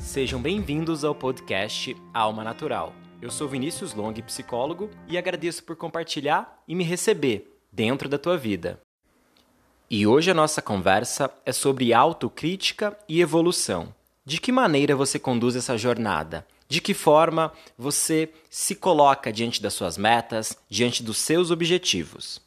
Sejam bem-vindos ao podcast Alma Natural. Eu sou Vinícius Long, psicólogo, e agradeço por compartilhar e me receber dentro da tua vida. E hoje a nossa conversa é sobre autocrítica e evolução. De que maneira você conduz essa jornada? De que forma você se coloca diante das suas metas, diante dos seus objetivos?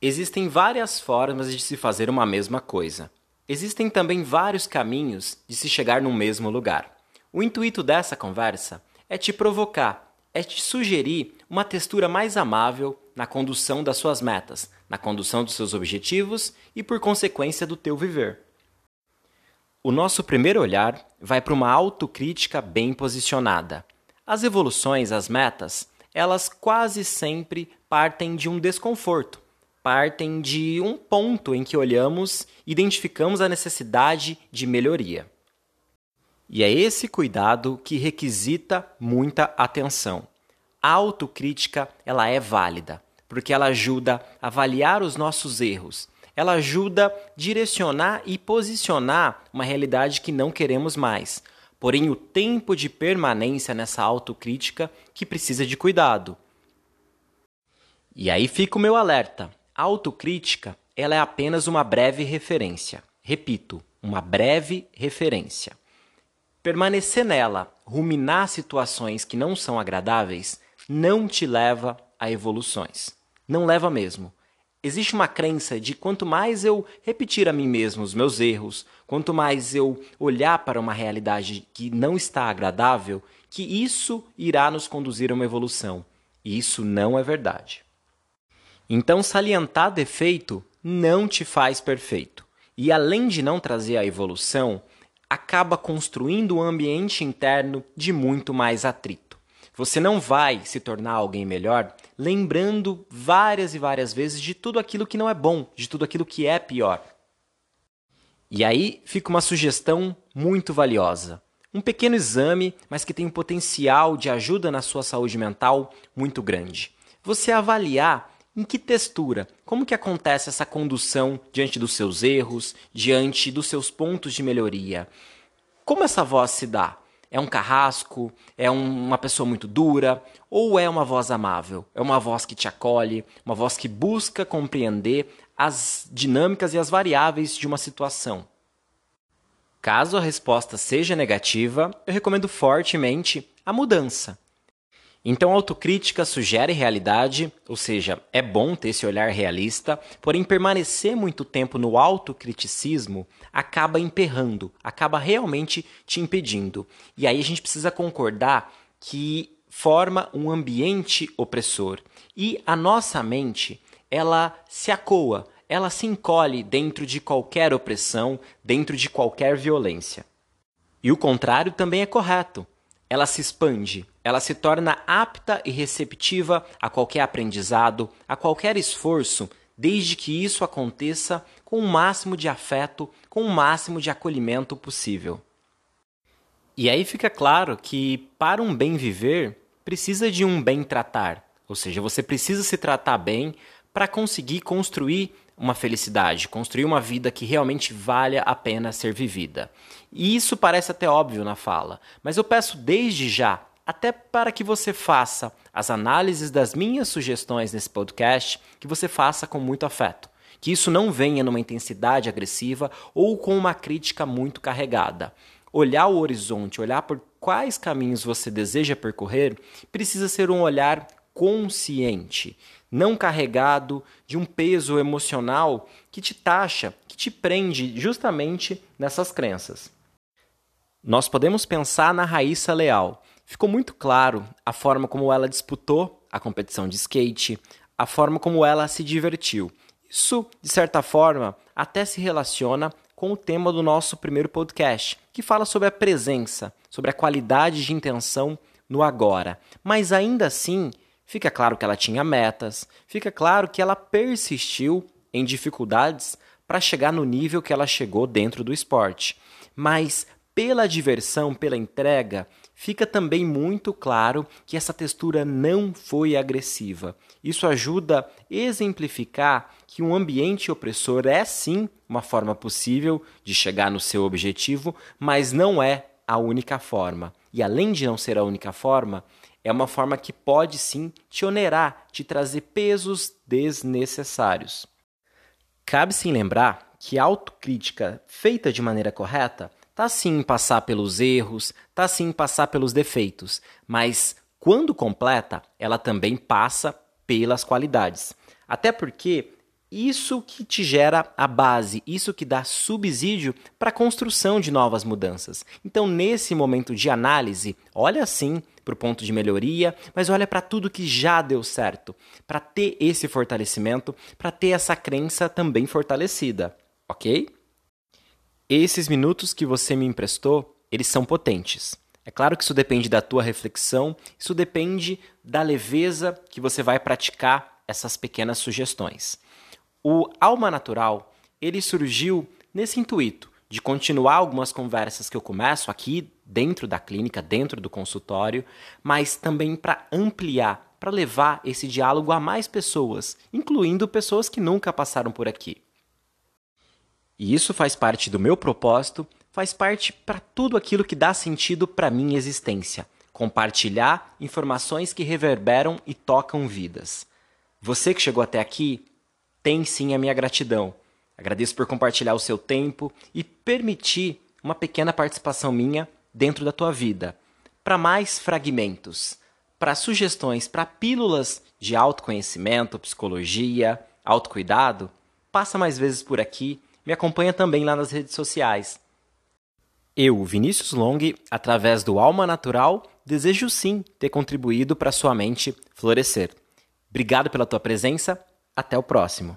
Existem várias formas de se fazer uma mesma coisa. Existem também vários caminhos de se chegar no mesmo lugar. O intuito dessa conversa é te provocar, é te sugerir uma textura mais amável na condução das suas metas, na condução dos seus objetivos e, por consequência, do teu viver. O nosso primeiro olhar vai para uma autocrítica bem posicionada. As evoluções, as metas, elas quase sempre partem de um desconforto, partem de um ponto em que olhamos e identificamos a necessidade de melhoria. E é esse cuidado que requisita muita atenção. A autocrítica, ela é válida, porque ela ajuda a avaliar os nossos erros. Ela ajuda a direcionar e posicionar uma realidade que não queremos mais. Porém, o tempo de permanência nessa autocrítica que precisa de cuidado. E aí fica o meu alerta. Autocrítica ela é apenas uma breve referência. Repito, uma breve referência. Permanecer nela, ruminar situações que não são agradáveis, não te leva a evoluções. Não leva mesmo. Existe uma crença de quanto mais eu repetir a mim mesmo os meus erros, quanto mais eu olhar para uma realidade que não está agradável, que isso irá nos conduzir a uma evolução. E isso não é verdade. Então, salientar defeito não te faz perfeito. E além de não trazer a evolução, acaba construindo um ambiente interno de muito mais atrito. Você não vai se tornar alguém melhor lembrando várias e várias vezes de tudo aquilo que não é bom, de tudo aquilo que é pior. E aí fica uma sugestão muito valiosa. Um pequeno exame, mas que tem um potencial de ajuda na sua saúde mental muito grande. Você avaliar em que textura? Como que acontece essa condução diante dos seus erros, diante dos seus pontos de melhoria? Como essa voz se dá? É um carrasco? É um, uma pessoa muito dura? Ou é uma voz amável? É uma voz que te acolhe? Uma voz que busca compreender as dinâmicas e as variáveis de uma situação? Caso a resposta seja negativa, eu recomendo fortemente a mudança. Então, autocrítica sugere realidade, ou seja, é bom ter esse olhar realista, porém, permanecer muito tempo no autocriticismo acaba emperrando, acaba realmente te impedindo. E aí a gente precisa concordar que forma um ambiente opressor. E a nossa mente, ela se acoa, ela se encolhe dentro de qualquer opressão, dentro de qualquer violência. E o contrário também é correto ela se expande, ela se torna apta e receptiva a qualquer aprendizado, a qualquer esforço, desde que isso aconteça com o máximo de afeto, com o máximo de acolhimento possível. E aí fica claro que para um bem viver, precisa de um bem tratar, ou seja, você precisa se tratar bem para conseguir construir uma felicidade, construir uma vida que realmente valha a pena ser vivida. E isso parece até óbvio na fala, mas eu peço desde já, até para que você faça as análises das minhas sugestões nesse podcast, que você faça com muito afeto. Que isso não venha numa intensidade agressiva ou com uma crítica muito carregada. Olhar o horizonte, olhar por quais caminhos você deseja percorrer, precisa ser um olhar consciente, não carregado de um peso emocional que te taxa, que te prende justamente nessas crenças. Nós podemos pensar na Raíssa Leal. Ficou muito claro a forma como ela disputou a competição de skate, a forma como ela se divertiu. Isso, de certa forma, até se relaciona com o tema do nosso primeiro podcast, que fala sobre a presença, sobre a qualidade de intenção no agora. Mas ainda assim, Fica claro que ela tinha metas, fica claro que ela persistiu em dificuldades para chegar no nível que ela chegou dentro do esporte. Mas pela diversão, pela entrega, fica também muito claro que essa textura não foi agressiva. Isso ajuda a exemplificar que um ambiente opressor é sim uma forma possível de chegar no seu objetivo, mas não é a única forma. E além de não ser a única forma, é uma forma que pode sim te onerar, te trazer pesos desnecessários. Cabe sim lembrar que a autocrítica feita de maneira correta tá sim em passar pelos erros, tá sim em passar pelos defeitos, mas quando completa, ela também passa pelas qualidades. Até porque isso que te gera a base, isso que dá subsídio para a construção de novas mudanças. Então, nesse momento de análise, olha sim para o ponto de melhoria, mas olha para tudo que já deu certo, para ter esse fortalecimento, para ter essa crença também fortalecida, ok? Esses minutos que você me emprestou, eles são potentes. É claro que isso depende da tua reflexão, isso depende da leveza que você vai praticar essas pequenas sugestões. O Alma Natural, ele surgiu nesse intuito de continuar algumas conversas que eu começo aqui dentro da clínica, dentro do consultório, mas também para ampliar, para levar esse diálogo a mais pessoas, incluindo pessoas que nunca passaram por aqui. E isso faz parte do meu propósito, faz parte para tudo aquilo que dá sentido para minha existência, compartilhar informações que reverberam e tocam vidas. Você que chegou até aqui, tem sim a minha gratidão. Agradeço por compartilhar o seu tempo e permitir uma pequena participação minha dentro da tua vida. Para mais fragmentos, para sugestões, para pílulas de autoconhecimento, psicologia, autocuidado, passa mais vezes por aqui, me acompanha também lá nas redes sociais. Eu, Vinícius Long, através do Alma Natural, desejo sim ter contribuído para sua mente florescer. Obrigado pela tua presença até o próximo.